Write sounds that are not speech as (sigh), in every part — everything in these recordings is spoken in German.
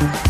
Thank you.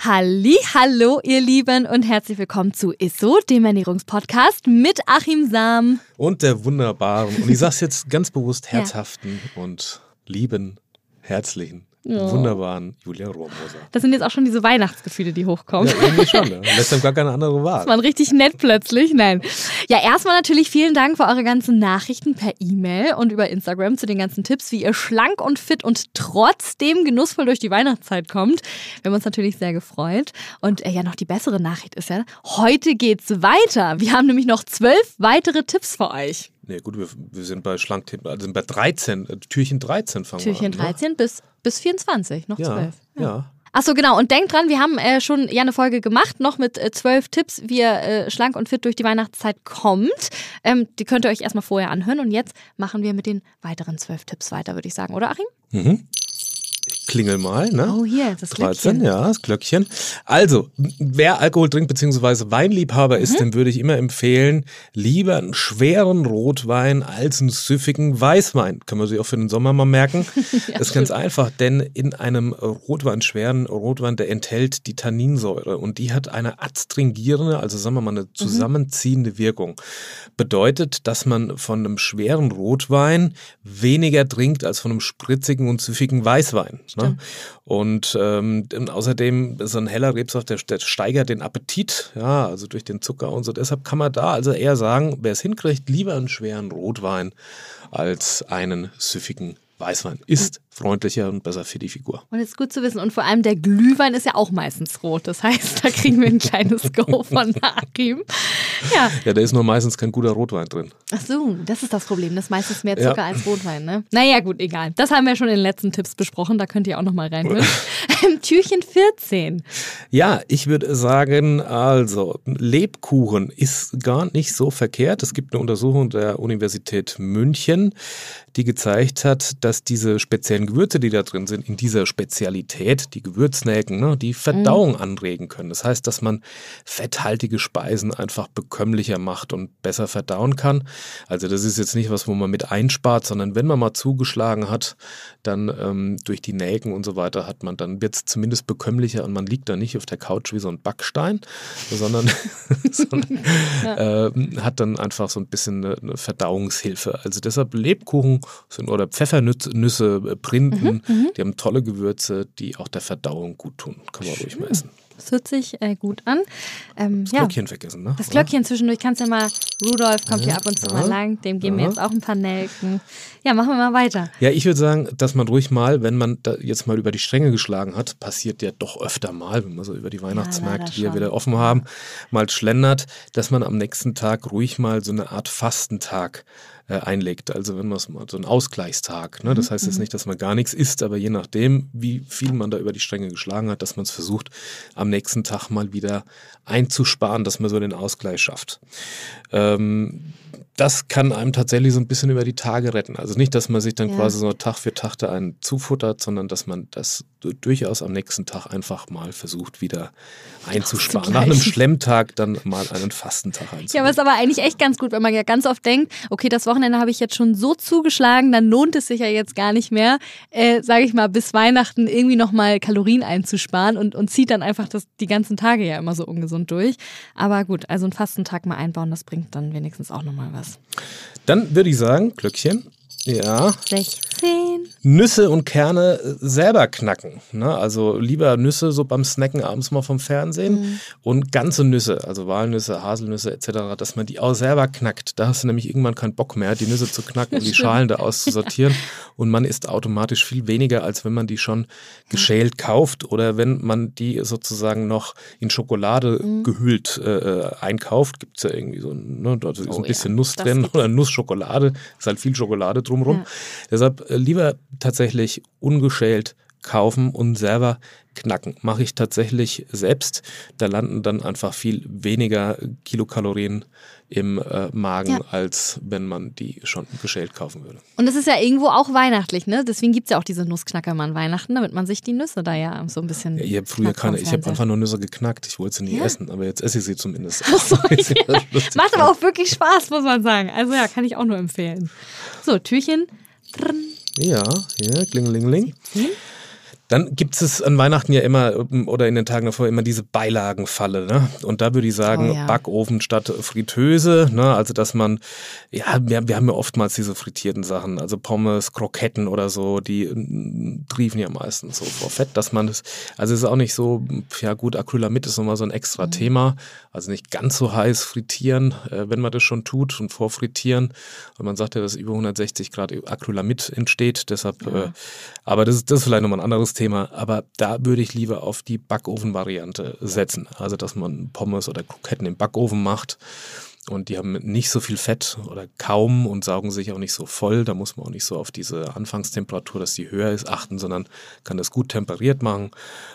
Halli, hallo ihr Lieben und herzlich willkommen zu ISSO, dem Ernährungspodcast mit Achim Sam. Und der wunderbaren, und ich sag's jetzt ganz bewusst, herzhaften ja. und lieben, herzlichen ja. wunderbaren Julia Rohrmoser. Das sind jetzt auch schon diese Weihnachtsgefühle, die hochkommen. Ja, irgendwie schon. Ne? Lässt dann gar keine andere Wahl. Das war richtig nett plötzlich. Nein. Ja, erstmal natürlich vielen Dank für eure ganzen Nachrichten per E-Mail und über Instagram zu den ganzen Tipps, wie ihr schlank und fit und trotzdem genussvoll durch die Weihnachtszeit kommt. Wir haben uns natürlich sehr gefreut. Und äh, ja, noch die bessere Nachricht ist ja, heute geht's weiter. Wir haben nämlich noch zwölf weitere Tipps für euch. Nee, gut, wir, wir sind bei Schlank, also sind bei 13, äh, Türchen 13 fangen Türchen wir an. Türchen 13 ne? bis, bis 24, noch ja, 12. Ja. ja. Achso, genau. Und denkt dran, wir haben äh, schon ja eine Folge gemacht, noch mit äh, zwölf Tipps, wie ihr äh, schlank und fit durch die Weihnachtszeit kommt. Ähm, die könnt ihr euch erstmal vorher anhören. Und jetzt machen wir mit den weiteren zwölf Tipps weiter, würde ich sagen, oder Achim? Mhm klingel mal. Ne? Oh, hier, das 13, ja, das Glöckchen. Also, wer Alkohol trinkt, beziehungsweise Weinliebhaber mhm. ist, dem würde ich immer empfehlen, lieber einen schweren Rotwein als einen süffigen Weißwein. Kann man sich auch für den Sommer mal merken. (laughs) ja, das ist ganz einfach, denn in einem Rotwein, schweren Rotwein, der enthält die Tanninsäure und die hat eine adstringierende, also sagen wir mal eine mhm. zusammenziehende mhm. Wirkung. Bedeutet, dass man von einem schweren Rotwein weniger trinkt als von einem spritzigen und süffigen Weißwein. Ne? Und ähm, außerdem so ein heller Rebsaft, der, der, steigert den Appetit, ja, also durch den Zucker und so. Deshalb kann man da also eher sagen, wer es hinkriegt, lieber einen schweren Rotwein als einen süffigen Weißwein ist freundlicher und besser für die Figur. Und ist gut zu wissen. Und vor allem der Glühwein ist ja auch meistens rot. Das heißt, da kriegen wir ein kleines (laughs) Go von Achim. Ja. ja, da ist nur meistens kein guter Rotwein drin. Ach so, das ist das Problem. Das ist meistens mehr Zucker ja. als Rotwein, ne? Naja, gut, egal. Das haben wir schon in den letzten Tipps besprochen. Da könnt ihr auch nochmal reinhören. (laughs) Türchen 14. Ja, ich würde sagen, also Lebkuchen ist gar nicht so verkehrt. Es gibt eine Untersuchung der Universität München, die gezeigt hat, dass diese speziellen Gewürze, die da drin sind, in dieser Spezialität, die Gewürznelken, ne, die Verdauung mhm. anregen können. Das heißt, dass man fetthaltige Speisen einfach bekömmlicher macht und besser verdauen kann. Also das ist jetzt nicht was, wo man mit einspart, sondern wenn man mal zugeschlagen hat, dann ähm, durch die Nelken und so weiter hat man, dann wird es zumindest bekömmlicher und man liegt da nicht auf der Couch wie so ein Backstein, sondern, (laughs) sondern ja. äh, hat dann einfach so ein bisschen eine, eine Verdauungshilfe. Also deshalb Lebkuchen sind oder Pfeffernüsse, Printen, mhm, mhm, die haben tolle Gewürze, die auch der Verdauung gut tun. Kann man ruhig mal essen. Das hört sich äh, gut an. Ähm, das ja, Glöckchen vergessen, ne? Das Glöckchen zwischendurch kannst du ja mal, Rudolf kommt ja, hier ab und zu ja, mal lang, dem geben wir jetzt auch ein paar Nelken. Ja, machen wir mal weiter. Ja, ich würde sagen, dass man ruhig mal, wenn man jetzt mal über die Stränge geschlagen hat, passiert ja doch öfter mal, wenn wir so über die Weihnachtsmärkte, die ja wieder offen haben, mal schlendert, dass man am nächsten Tag ruhig mal so eine Art Fastentag äh, einlegt. Also wenn man es mal so ein Ausgleichstag. Ne? Das heißt jetzt mhm. nicht, dass man gar nichts isst, aber je nachdem, wie viel man da über die Stränge geschlagen hat, dass man es versucht, am nächsten Tag mal wieder einzusparen, dass man so den Ausgleich schafft. Ähm, das kann einem tatsächlich so ein bisschen über die Tage retten. Also nicht, dass man sich dann ja. quasi so Tag für Tag da einen zufuttert, sondern dass man das durchaus am nächsten Tag einfach mal versucht, wieder einzusparen. Nach einem Schlemmtag dann mal einen Fastentag einzubauen. Ja, aber ist aber eigentlich echt ganz gut, wenn man ja ganz oft denkt, okay, das Wochenende habe ich jetzt schon so zugeschlagen, dann lohnt es sich ja jetzt gar nicht mehr, äh, sage ich mal, bis Weihnachten irgendwie nochmal Kalorien einzusparen und, und zieht dann einfach das, die ganzen Tage ja immer so ungesund durch. Aber gut, also einen Fastentag mal einbauen, das bringt dann wenigstens auch nochmal was. Dann würde ich sagen, Glöckchen. Ja. 16. 10. Nüsse und Kerne äh, selber knacken. Ne? Also lieber Nüsse so beim Snacken abends mal vom Fernsehen mhm. und ganze Nüsse, also Walnüsse, Haselnüsse etc., dass man die auch selber knackt. Da hast du nämlich irgendwann keinen Bock mehr, die Nüsse zu knacken und die (laughs) Schalen da auszusortieren. und man isst automatisch viel weniger, als wenn man die schon geschält kauft oder wenn man die sozusagen noch in Schokolade mhm. gehüllt äh, äh einkauft. Gibt es ja irgendwie so, ne, da ist oh, ein bisschen ja. Nuss drin oder Nussschokolade, ist halt viel Schokolade drumherum. Ja. Deshalb äh, lieber tatsächlich ungeschält kaufen und selber knacken. Mache ich tatsächlich selbst. Da landen dann einfach viel weniger Kilokalorien im äh, Magen, ja. als wenn man die schon geschält kaufen würde. Und es ist ja irgendwo auch weihnachtlich, ne? Deswegen gibt es ja auch diese Nussknacker an Weihnachten, damit man sich die Nüsse da ja so ein bisschen. Ja, ich habe früher keine, ich habe einfach nur Nüsse geknackt. Ich wollte sie nie ja? essen, aber jetzt esse ich sie zumindest. Ach so, (laughs) ja. Macht aber auch wirklich Spaß, muss man sagen. Also ja, kann ich auch nur empfehlen. So, Türchen. Ja, hier, klingelingeling. 17. Dann gibt es an Weihnachten ja immer oder in den Tagen davor immer diese Beilagenfalle. Ne? Und da würde ich sagen, oh, ja. Backofen statt Fritteuse. Ne? Also, dass man, ja, wir, wir, haben ja oftmals diese frittierten Sachen, also Pommes, Kroketten oder so, die triefen ja meistens so vor Fett, dass man das, also es ist auch nicht so, ja gut, Acrylamid ist nochmal so ein extra mhm. Thema. Also nicht ganz so heiß frittieren, äh, wenn man das schon tut und vorfrittieren. Und man sagt ja, dass über 160 Grad Acrylamid entsteht. Deshalb, ja. äh, aber das, das ist vielleicht nochmal ein anderes Thema, aber da würde ich lieber auf die Backofen-Variante setzen. Also, dass man Pommes oder Kroketten im Backofen macht und die haben nicht so viel Fett oder kaum und saugen sich auch nicht so voll. Da muss man auch nicht so auf diese Anfangstemperatur, dass die höher ist, achten, sondern kann das gut temperiert machen.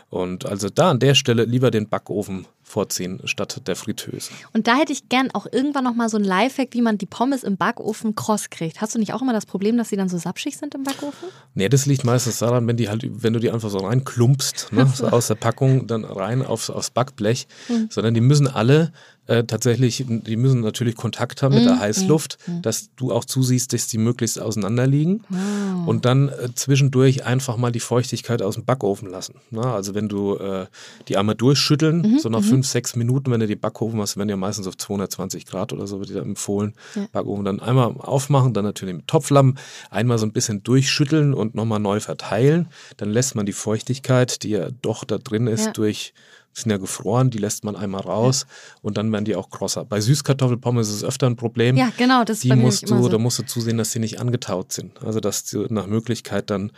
Und also da an der Stelle lieber den Backofen vorziehen statt der Fritteuse. Und da hätte ich gern auch irgendwann nochmal so ein Lifehack, wie man die Pommes im Backofen kross kriegt. Hast du nicht auch immer das Problem, dass sie dann so sapschig sind im Backofen? Nee, das liegt meistens daran, wenn die halt, wenn du die einfach so reinklumpst, ne, so aus der Packung dann rein aufs, aufs Backblech, mhm. sondern die müssen alle äh, tatsächlich, die müssen natürlich Kontakt haben mit der mhm. Heißluft, mhm. dass du auch zusiehst, dass die möglichst auseinander liegen wow. und dann äh, zwischendurch einfach mal die Feuchtigkeit aus dem Backofen lassen. Na, ne? also wenn du äh, die einmal durchschütteln, mhm. so nach mhm. fünf, sechs Minuten, wenn du die Backofen hast, werden ja meistens auf 220 Grad oder so, wird dir empfohlen, ja. Backofen dann einmal aufmachen, dann natürlich mit Topflamm einmal so ein bisschen durchschütteln und nochmal neu verteilen. Dann lässt man die Feuchtigkeit, die ja doch da drin ist, ja. durch sind ja gefroren, die lässt man einmal raus ja. und dann werden die auch krosser. Bei Süßkartoffelpommes ist es öfter ein Problem. Ja, genau, das die bei musst du, so. Da musst du zusehen, dass sie nicht angetaut sind. Also dass du nach Möglichkeit dann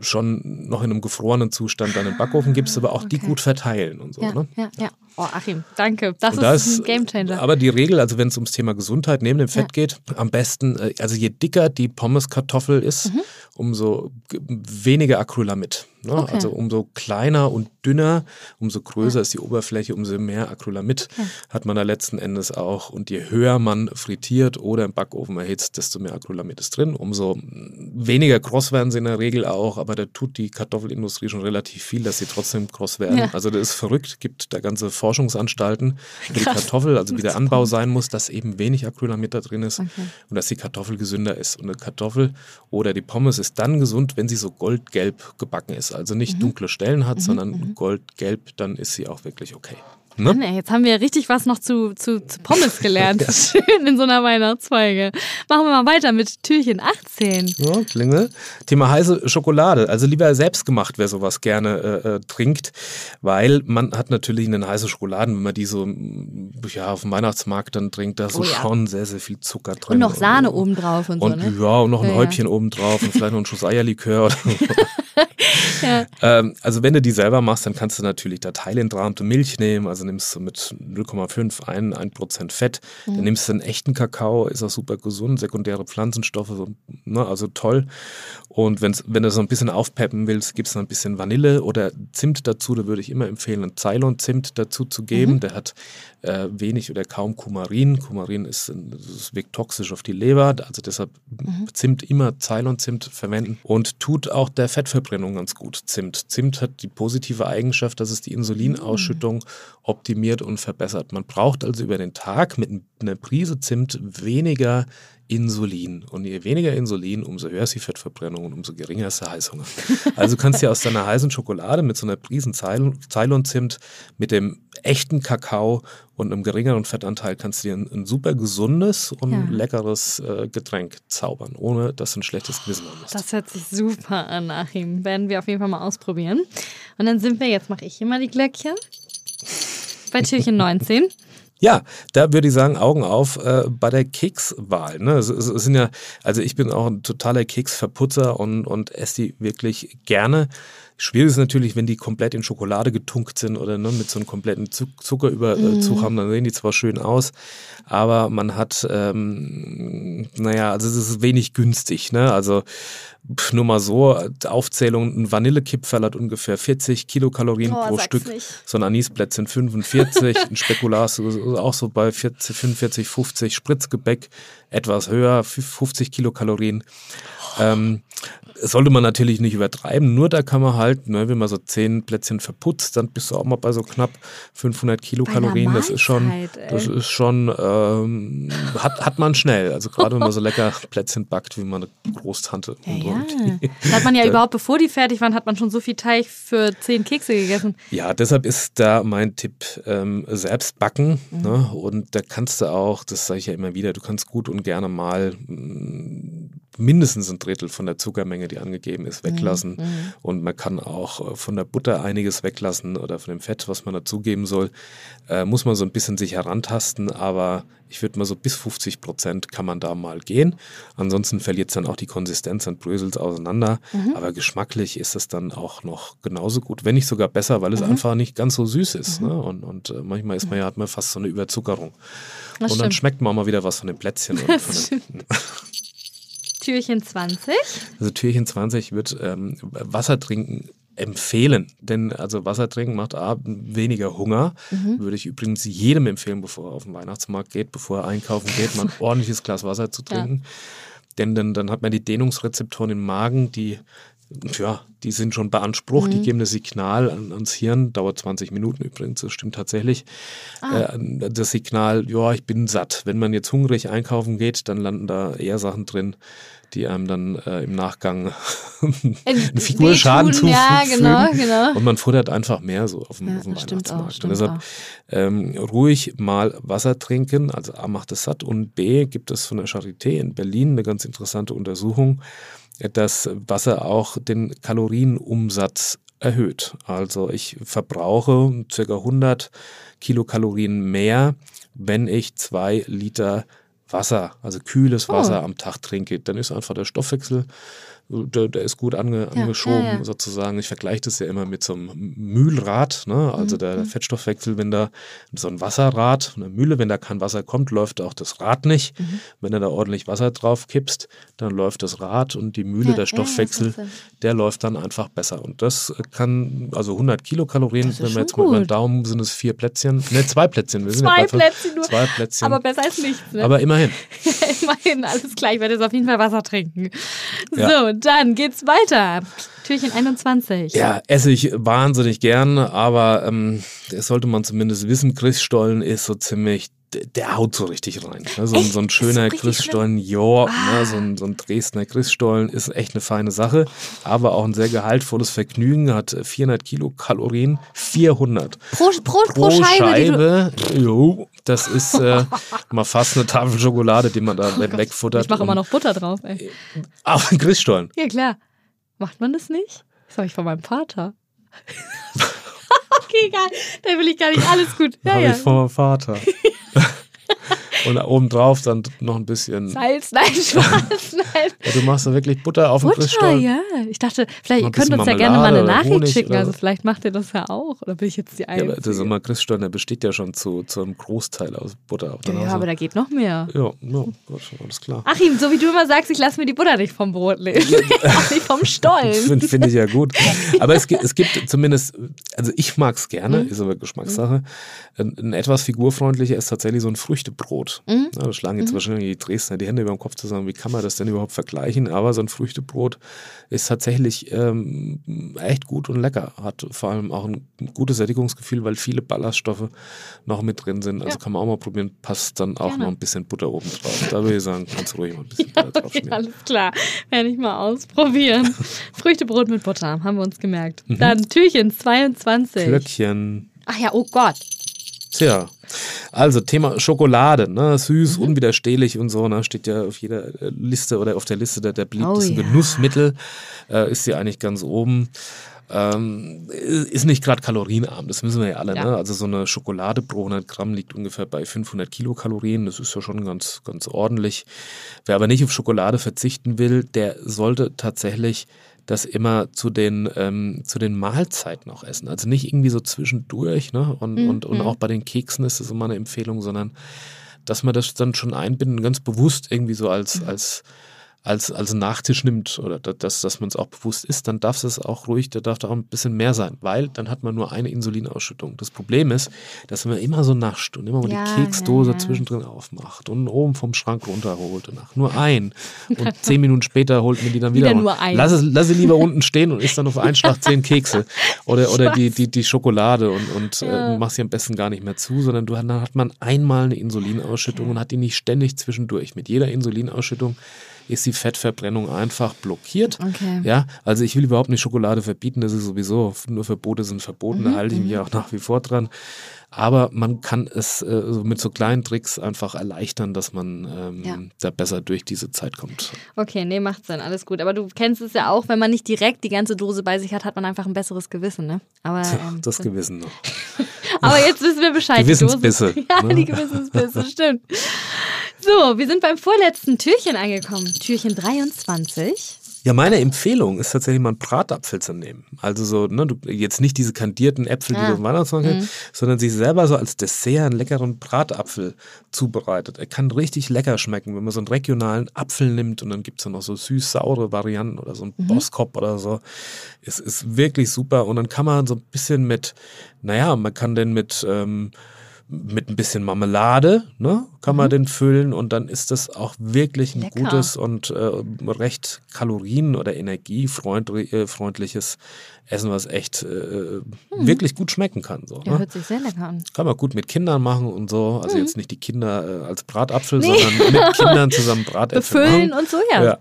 schon noch in einem gefrorenen Zustand dann im Backofen gibst, aber auch okay. die gut verteilen und so. Ja, ne? ja, ja. Oh, Achim, danke. Das, das ist ein Gamechanger. Aber die Regel, also wenn es ums Thema Gesundheit neben dem Fett ja. geht, am besten, äh, also je dicker die Pommeskartoffel ist, mhm. umso weniger Acrylamid. Ne? Okay. Also umso kleiner und dünner, umso größer ja. ist die Oberfläche, umso mehr Acrylamid okay. hat man da letzten Endes auch. Und je höher man frittiert oder im Backofen erhitzt, desto mehr Acrylamid ist drin. Umso weniger kross werden sie in der Regel auch, aber da tut die Kartoffelindustrie schon relativ viel, dass sie trotzdem kross werden. Ja. Also das ist verrückt, gibt da ganze Forschungsanstalten für die Kartoffel, also wie der Anbau sein muss, dass eben wenig Acrylamid da drin ist okay. und dass die Kartoffel gesünder ist. Und eine Kartoffel oder die Pommes ist dann gesund, wenn sie so goldgelb gebacken ist. Also nicht mhm. dunkle Stellen hat, mhm. sondern mhm. goldgelb, dann ist sie auch wirklich okay. Ne? Mann, ey, jetzt haben wir richtig was noch zu, zu, zu Pommes gelernt. (laughs) ja. Schön in so einer Weihnachtsfolge. Machen wir mal weiter mit Türchen 18. Ja, Klingel. Thema heiße Schokolade. Also lieber selbst gemacht, wer sowas gerne äh, äh, trinkt, weil man hat natürlich eine heiße Schokolade, wenn man die so ja, auf dem Weihnachtsmarkt dann trinkt, da ist oh, ja. schon sehr, sehr viel Zucker drin. Und noch Sahne und, obendrauf und, und so, ne? Ja, und noch ein ja, Häubchen obendrauf und vielleicht noch ein Schuss Eierlikör oder (laughs) so. (laughs) ja. ähm, also wenn du die selber machst, dann kannst du natürlich da teilentrahmte Milch nehmen, also nimmst du mit 0,5, 1, 1% Fett, mhm. dann nimmst du einen echten Kakao, ist auch super gesund, sekundäre Pflanzenstoffe, so, ne, also toll. Und wenn's, wenn du so ein bisschen aufpeppen willst, gibt es noch ein bisschen Vanille oder Zimt dazu, da würde ich immer empfehlen, einen Ceylon-Zimt dazu zu geben, mhm. der hat äh, wenig oder kaum Kumarin. Kumarin ist, das wirkt toxisch auf die Leber, also deshalb mhm. Zimt immer Ceylon-Zimt verwenden und tut auch der Fettverbrennung ganz gut. Zimt. Zimt hat die positive Eigenschaft, dass es die Insulinausschüttung mhm. optimiert und verbessert. Man braucht also über den Tag mit einer Prise Zimt weniger Insulin. Und je weniger Insulin, umso höher ist die Fettverbrennung und umso geringer ist der Heißhunger. Also du kannst dir aus deiner heißen Schokolade mit so einer Prisen Ceylon-Zimt, mit dem echten Kakao und einem geringeren Fettanteil kannst du dir ein, ein super gesundes und ja. leckeres äh, Getränk zaubern, ohne dass du ein schlechtes Gewissen hast. Das hört sich super an, Achim. Werden wir auf jeden Fall mal ausprobieren. Und dann sind wir, jetzt mache ich hier mal die Glöckchen, bei Türchen 19. Ja, da würde ich sagen, Augen auf äh, bei der Kekswahl. Ne? Es, es, es, sind ja, also ich bin auch ein totaler Keksverputzer und, und esse die wirklich gerne. Schwierig ist natürlich, wenn die komplett in Schokolade getunkt sind oder ne, mit so einem kompletten Zuckerüberzug mhm. haben, dann sehen die zwar schön aus, aber man hat, ähm, naja, also es ist wenig günstig. Ne? Also nur mal so, Aufzählung, ein Vanillekipferl hat ungefähr 40 Kilokalorien oh, pro Stück, nicht. so ein Anisplätzchen 45, ein Spekulas auch so bei 40, 45, 50, Spritzgebäck etwas höher, 50 Kilokalorien. Ähm, sollte man natürlich nicht übertreiben, nur da kann man halt, ne, wenn man so zehn Plätzchen verputzt, dann bist du auch mal bei so knapp 500 Kilokalorien. Das ist schon, das ist schon, ähm, hat, hat man schnell. Also gerade wenn man so lecker Plätzchen backt, wie meine Großtante. Ja, ja. Da hat man ja (laughs) überhaupt, bevor die fertig waren, hat man schon so viel Teig für zehn Kekse gegessen. Ja, deshalb ist da mein Tipp ähm, selbst backen. Mhm. Ne? Und da kannst du auch, das sage ich ja immer wieder, du kannst gut und gerne mal mm, mindestens ein Drittel von der Zuckermenge, die angegeben ist, weglassen. Mhm. mhm. Und man kann auch äh, von der Butter einiges weglassen oder von dem Fett, was man dazugeben soll. Äh, muss man so ein bisschen sich herantasten, aber ich würde mal so bis 50 Prozent kann man da mal gehen. Ansonsten verliert es dann auch die Konsistenz und bröselt auseinander. Mhm. Aber geschmacklich ist es dann auch noch genauso gut, wenn nicht sogar besser, weil es mhm. einfach nicht ganz so süß ist. Mhm. Ne? Und, und äh, manchmal ist man ja, hat man fast so eine Überzuckerung. Das und stimmt. dann schmeckt man auch mal wieder was von den Plätzchen. Und (laughs) von den, (laughs) Türchen 20. Also Türchen 20 wird ähm, Wasser trinken empfehlen, denn also Wasser trinken macht A, weniger Hunger. Mhm. Würde ich übrigens jedem empfehlen, bevor er auf den Weihnachtsmarkt geht, bevor er einkaufen geht, mal ein (laughs) ordentliches Glas Wasser zu trinken. Ja. Denn dann, dann hat man die Dehnungsrezeptoren im Magen, die ja, die sind schon beansprucht, mhm. die geben das Signal an, ans Hirn, dauert 20 Minuten übrigens, das stimmt tatsächlich. Ah. Äh, das Signal, ja, ich bin satt. Wenn man jetzt hungrig einkaufen geht, dann landen da eher Sachen drin, die einem dann äh, im Nachgang (laughs) einen Figurschaden zufügen. Ja, genau, genau. Und man futtert einfach mehr so auf dem, ja, auf dem Weihnachtsmarkt. Und deshalb ähm, ruhig mal Wasser trinken, also A macht es satt und B gibt es von der Charité in Berlin eine ganz interessante Untersuchung, dass Wasser auch den Kalorienumsatz erhöht. Also ich verbrauche ca. 100 Kilokalorien mehr, wenn ich zwei Liter Wasser, also kühles Wasser oh. am Tag trinke. Dann ist einfach der Stoffwechsel der, der ist gut ange, ja, angeschoben ja, ja. sozusagen. Ich vergleiche das ja immer mit so einem Mühlrad, ne? also mhm. der mhm. Fettstoffwechsel, wenn da so ein Wasserrad, eine Mühle, wenn da kein Wasser kommt, läuft auch das Rad nicht. Mhm. Wenn du da ordentlich Wasser drauf kippst, dann läuft das Rad und die Mühle, der Stoffwechsel, der läuft dann einfach besser. Und das kann, also 100 Kilokalorien, wenn wir jetzt gut. mit meinem Daumen sind es vier Plätzchen, ne, zwei Plätzchen. Wir zwei Plätzchen nur. Zwei Plätzchen. Aber besser als nichts. Ne? Aber immerhin. (laughs) immerhin, alles klar. Ich werde jetzt auf jeden Fall Wasser trinken. So, dann geht's weiter. Türchen 21. Ja, esse ich wahnsinnig gern, aber ähm, das sollte man zumindest wissen. Christstollen ist so ziemlich der haut so richtig rein. Ne? So, so, ein schöner Christstollen, ja, ne? ah. ne? so, ein, so ein Dresdner Christstollen ist echt eine feine Sache, aber auch ein sehr gehaltvolles Vergnügen, hat 400 Kilokalorien, 400. Pro, pro, pro, pro Scheibe. Scheibe jo, das ist äh, (laughs) mal fast eine Tafel Schokolade, die man da oh wegfuttert. Ich mache immer noch Butter drauf. Ey. Auf den Christstollen. Ja, klar. Macht man das nicht? Das habe ich von meinem Vater. (laughs) okay, egal. Da will ich gar nicht. Alles gut. (laughs) Ja, habe ja. ich meinem Vater. (laughs) Und obendrauf dann noch ein bisschen. Salz, nein, (laughs) Schwarz, nein. Ja, du machst da wirklich Butter auf Butter, den Christstollen. ja. Ich dachte, vielleicht, ihr könnt uns ja gerne mal eine Nachricht schicken. Also vielleicht macht ihr das ja auch. Oder bin ich jetzt die Einzige? Ja, aber das Christstollen, der besteht ja schon zu, zu einem Großteil aus Butter. ja, ja, aber da geht noch mehr. Ja, ja alles klar. Achim, so wie du immer sagst, ich lasse mir die Butter nicht vom Brot (laughs) nehmen. nicht vom Stollen. (laughs) Finde find ich ja gut. Aber es gibt, es gibt zumindest, also ich mag es gerne, mhm. ist aber Geschmackssache. Ein, ein etwas figurfreundlicher ist tatsächlich so ein Früchtebrot. Mhm. Ja, da schlagen jetzt mhm. wahrscheinlich die Dresdner die Hände über dem Kopf zusammen, wie kann man das denn überhaupt vergleichen? Aber so ein Früchtebrot ist tatsächlich ähm, echt gut und lecker. Hat vor allem auch ein gutes Sättigungsgefühl, weil viele Ballaststoffe noch mit drin sind. Also ja. kann man auch mal probieren, passt dann auch Gerne. noch ein bisschen Butter oben drauf. Da würde ich sagen, kannst du ruhig mal ein bisschen (laughs) Butter drauf okay, Alles klar, werde ich mal ausprobieren. (laughs) Früchtebrot mit Butter, haben wir uns gemerkt. Mhm. Dann Türchen 22. Glöckchen. Ach ja, oh Gott. Tja, also Thema Schokolade, ne? süß, mhm. unwiderstehlich und so, ne? steht ja auf jeder äh, Liste oder auf der Liste der, der beliebtesten oh, ja. Genussmittel, äh, ist sie eigentlich ganz oben. Ähm, ist nicht gerade kalorienarm, das wissen wir ja alle. Ja. Ne? Also so eine Schokolade pro 100 Gramm liegt ungefähr bei 500 Kilokalorien. Das ist ja schon ganz, ganz ordentlich. Wer aber nicht auf Schokolade verzichten will, der sollte tatsächlich das immer zu den, ähm, zu den Mahlzeiten auch essen. Also nicht irgendwie so zwischendurch, ne? Und, mhm. und, und auch bei den Keksen ist das immer eine Empfehlung, sondern dass man das dann schon einbinden, ganz bewusst irgendwie so als, mhm. als als, als Nachtisch nimmt oder dass, dass man es auch bewusst isst, dann darf es auch ruhig, da darf da auch ein bisschen mehr sein, weil dann hat man nur eine Insulinausschüttung. Das Problem ist, dass man immer so nascht und immer mal ja, die Keksdose ja, ja. zwischendrin aufmacht und oben vom Schrank runterholt und ach, nur (laughs) ein. Und zehn Minuten später holt man die dann wieder. wieder nur ein. Lass, es, lass sie lieber unten stehen und isst dann auf einen Schlag zehn Kekse (laughs) oder, oder die, die, die Schokolade und, und äh, mach sie am besten gar nicht mehr zu, sondern du, dann hat man einmal eine Insulinausschüttung und hat die nicht ständig zwischendurch. Mit jeder Insulinausschüttung ist die Fettverbrennung einfach blockiert. Okay. Ja, also ich will überhaupt nicht Schokolade verbieten, das ist sowieso, nur Verbote sind verboten, mhm. da halte ich mich mhm. auch nach wie vor dran. Aber man kann es äh, mit so kleinen Tricks einfach erleichtern, dass man ähm, ja. da besser durch diese Zeit kommt. Okay, nee, macht Sinn, alles gut. Aber du kennst es ja auch, wenn man nicht direkt die ganze Dose bei sich hat, hat man einfach ein besseres Gewissen, ne? Aber, ähm, das Gewissen noch. (laughs) Aber jetzt wissen wir Bescheid. (laughs) Gewissensbisse. (laughs) ja, ne? die Gewissensbisse, stimmt. So, wir sind beim vorletzten Türchen angekommen. Türchen 23. Ja, meine Empfehlung ist tatsächlich mal einen Bratapfel zu nehmen. Also so, ne, du, jetzt nicht diese kandierten Äpfel, die du im Weihnachtsmarkt mhm. sondern sich selber so als Dessert einen leckeren Bratapfel zubereitet. Er kann richtig lecker schmecken, wenn man so einen regionalen Apfel nimmt und dann gibt es noch so süß-saure Varianten oder so ein mhm. Boskop oder so. Es ist wirklich super und dann kann man so ein bisschen mit, naja, man kann den mit ähm, mit ein bisschen Marmelade, ne, kann man mhm. den füllen und dann ist das auch wirklich ein Lecker. gutes und äh, recht kalorien- oder energiefreundliches Essen, was echt äh, mhm. wirklich gut schmecken kann. So, ja, ne? hört sich sehr lecker an. Kann man gut mit Kindern machen und so. Also mhm. jetzt nicht die Kinder äh, als Bratapfel, nee. sondern mit Kindern zusammen (laughs) Bratäpfel Befüllen machen. und so, ja. ja.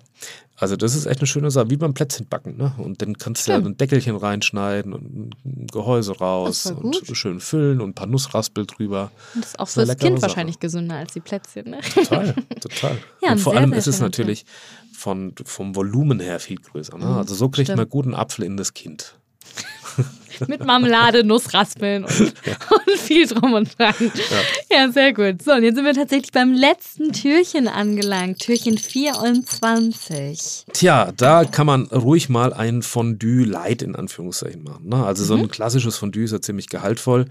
Also das ist echt eine schöne Sache, wie beim Plätzchenbacken. Ne? Und dann kannst Stimmt. du ja ein Deckelchen reinschneiden und ein Gehäuse raus und schön füllen und ein paar Nussraspel drüber. Und das ist auch für das Kind Sache. wahrscheinlich gesünder als die Plätzchen. Ne? Total, (laughs) total. ja, und vor sehr, allem sehr ist es natürlich von, vom Volumen her viel größer. Ne? Mhm, also so kriegt Stimmt. man guten Apfel in das Kind. (laughs) Mit Marmelade, Nussraspeln und, und, viel drum und dran. Ja. ja. sehr gut. So, und jetzt sind wir tatsächlich beim letzten Türchen angelangt. Türchen 24. Tja, da kann man ruhig mal ein Fondue light in Anführungszeichen machen. Ne? Also so ein mhm. klassisches Fondue ist ja ziemlich gehaltvoll.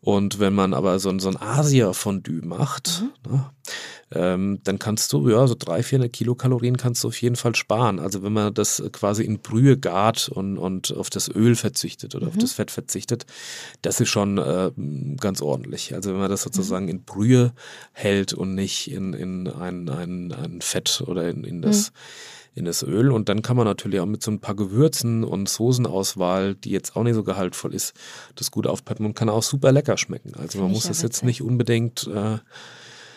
Und wenn man aber so, so ein Asia-Fondue macht, mhm. ne, ähm, dann kannst du, ja, so 300, 400 Kilokalorien kannst du auf jeden Fall sparen. Also wenn man das quasi in Brühe gart und, und auf das Öl verzichtet oder mhm. auf das Fett verzichtet, das ist schon äh, ganz ordentlich. Also wenn man das sozusagen mhm. in Brühe hält und nicht in, in ein, ein, ein Fett oder in, in das mhm in das Öl. Und dann kann man natürlich auch mit so ein paar Gewürzen und Soßenauswahl, die jetzt auch nicht so gehaltvoll ist, das gut aufpeppen und kann auch super lecker schmecken. Also man muss das jetzt nicht unbedingt äh,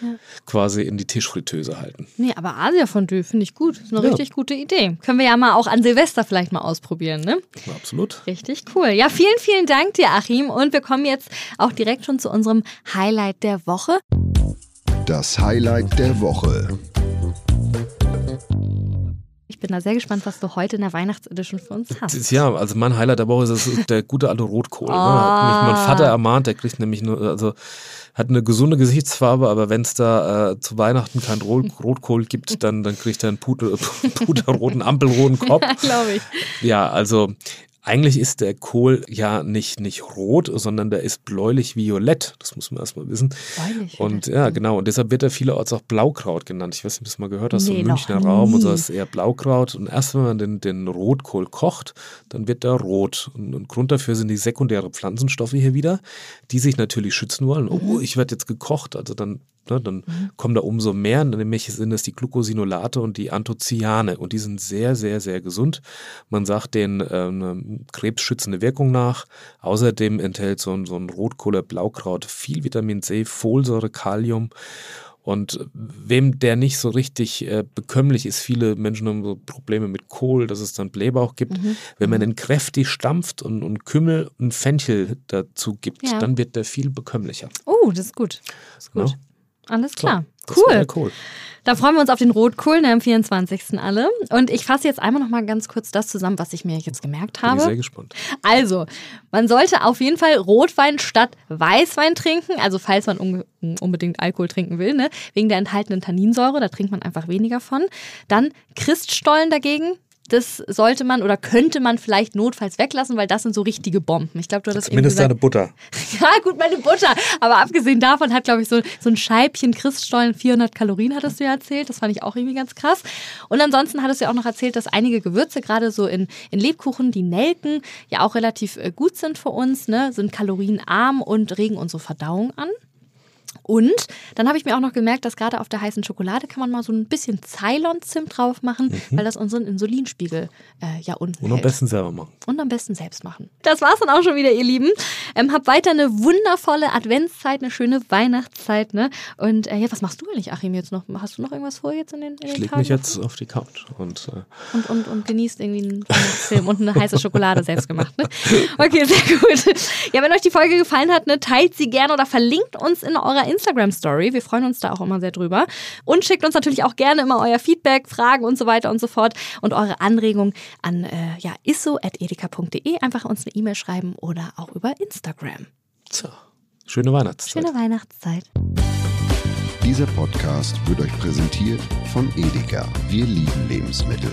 ja. quasi in die Tischfritteuse halten. Nee, aber Asia-Fondue finde ich gut. Ist eine ja. richtig gute Idee. Können wir ja mal auch an Silvester vielleicht mal ausprobieren, ne? Absolut. Richtig cool. Ja, vielen, vielen Dank dir, Achim. Und wir kommen jetzt auch direkt schon zu unserem Highlight der Woche. Das Highlight der Woche. Ich bin da sehr gespannt, was du heute in der Weihnachtsedition für uns hast. Ja, also mein Highlight der Woche ist der gute alte Rotkohl. Oh. Ne? Hat mich mein Vater ermahnt, der kriegt nämlich nur, also hat eine gesunde Gesichtsfarbe, aber wenn es da äh, zu Weihnachten kein (laughs) Rotkohl gibt, dann, dann kriegt er einen puder, (laughs) puderroten, ampelroten Kopf. (laughs) Glaube ich. Ja, also eigentlich ist der Kohl ja nicht, nicht rot, sondern der ist bläulich-violett. Das muss man erstmal wissen. Bläulich. Und ja, genau. Und deshalb wird er vielerorts auch Blaukraut genannt. Ich weiß nicht, ob du das mal gehört hast, so Nee, im noch Münchner Raum und so ist eher Blaukraut. Und erst wenn man den, den Rotkohl kocht, dann wird der rot. Und, und Grund dafür sind die sekundären Pflanzenstoffe hier wieder, die sich natürlich schützen wollen. Mhm. Oh, ich werde jetzt gekocht. Also dann, ne, dann kommen da umso mehr. Nämlich sind es die Glucosinolate und die Anthocyane. Und die sind sehr, sehr, sehr gesund. Man sagt denen ähm, krebsschützende Wirkung nach. Außerdem enthält so ein, so ein Rotkohler Blaukraut viel Vitamin C, Folsäure, Kalium. Und wem der nicht so richtig äh, bekömmlich ist, viele Menschen haben so Probleme mit Kohl, dass es dann Blähbauch gibt. Mhm. Wenn man den kräftig stampft und, und Kümmel und Fenchel dazu gibt, Ja. dann wird der viel bekömmlicher. Oh, das ist gut. Das ist gut. Ja. Alles klar. Das Cool. Kohl. Da freuen wir uns auf den Rotkohl ne, am 24. alle. Und ich fasse jetzt einmal noch mal ganz kurz das zusammen, was ich mir jetzt gemerkt Bin ich sehr habe. gespannt. Also, man sollte auf jeden Fall Rotwein statt Weißwein trinken. Also, falls man unge- unbedingt Alkohol trinken will, ne? wegen der enthaltenen Tanninsäure, da trinkt man einfach weniger von. Dann Christstollen dagegen. Das sollte man oder könnte man vielleicht notfalls weglassen, weil das sind so richtige Bomben. Ich glaube, du hattest Zumindest deine Butter. (laughs) ja, gut, meine Butter. Aber abgesehen davon hat, glaube ich, so, so ein Scheibchen Christstollen 400 Kalorien, hattest du ja erzählt. Das fand ich auch irgendwie ganz krass. Und ansonsten hattest du ja auch noch erzählt, dass einige Gewürze, gerade so in, in Lebkuchen, die Nelken, ja auch relativ äh, gut sind für uns, ne? sind kalorienarm und regen unsere Verdauung an. Und dann habe ich mir auch noch gemerkt, dass gerade auf der heißen Schokolade kann man mal so ein bisschen Ceylon-Zimt drauf machen, weil das unseren Insulinspiegel äh, ja unten Und am hält. besten selber machen. Und am besten selbst machen. Das war's dann auch schon wieder, ihr Lieben. Ähm, habt weiter eine wundervolle Adventszeit, eine schöne Weihnachtszeit, ne? Und äh, ja, was machst du eigentlich, Achim, jetzt noch? Hast du noch irgendwas vor jetzt in den, in den Ich lege mich jetzt auf die Couch und äh, und, und, und genießt irgendwie einen Film und eine heiße Schokolade selbst gemacht. Ne? Okay, sehr gut. Ja, wenn euch die Folge gefallen hat, ne, teilt sie gerne oder verlinkt uns in eurer Instagram-Story. Wir freuen uns da auch immer sehr drüber. Und schickt uns natürlich auch gerne immer euer Feedback, Fragen und so weiter und so fort und eure Anregungen an äh, ja, isso.edeka.de. Einfach uns eine E-Mail schreiben oder auch über Instagram. so, schöne Weihnachtszeit. Schöne Weihnachtszeit. Dieser Podcast wird euch präsentiert von Edeka. Wir lieben Lebensmittel.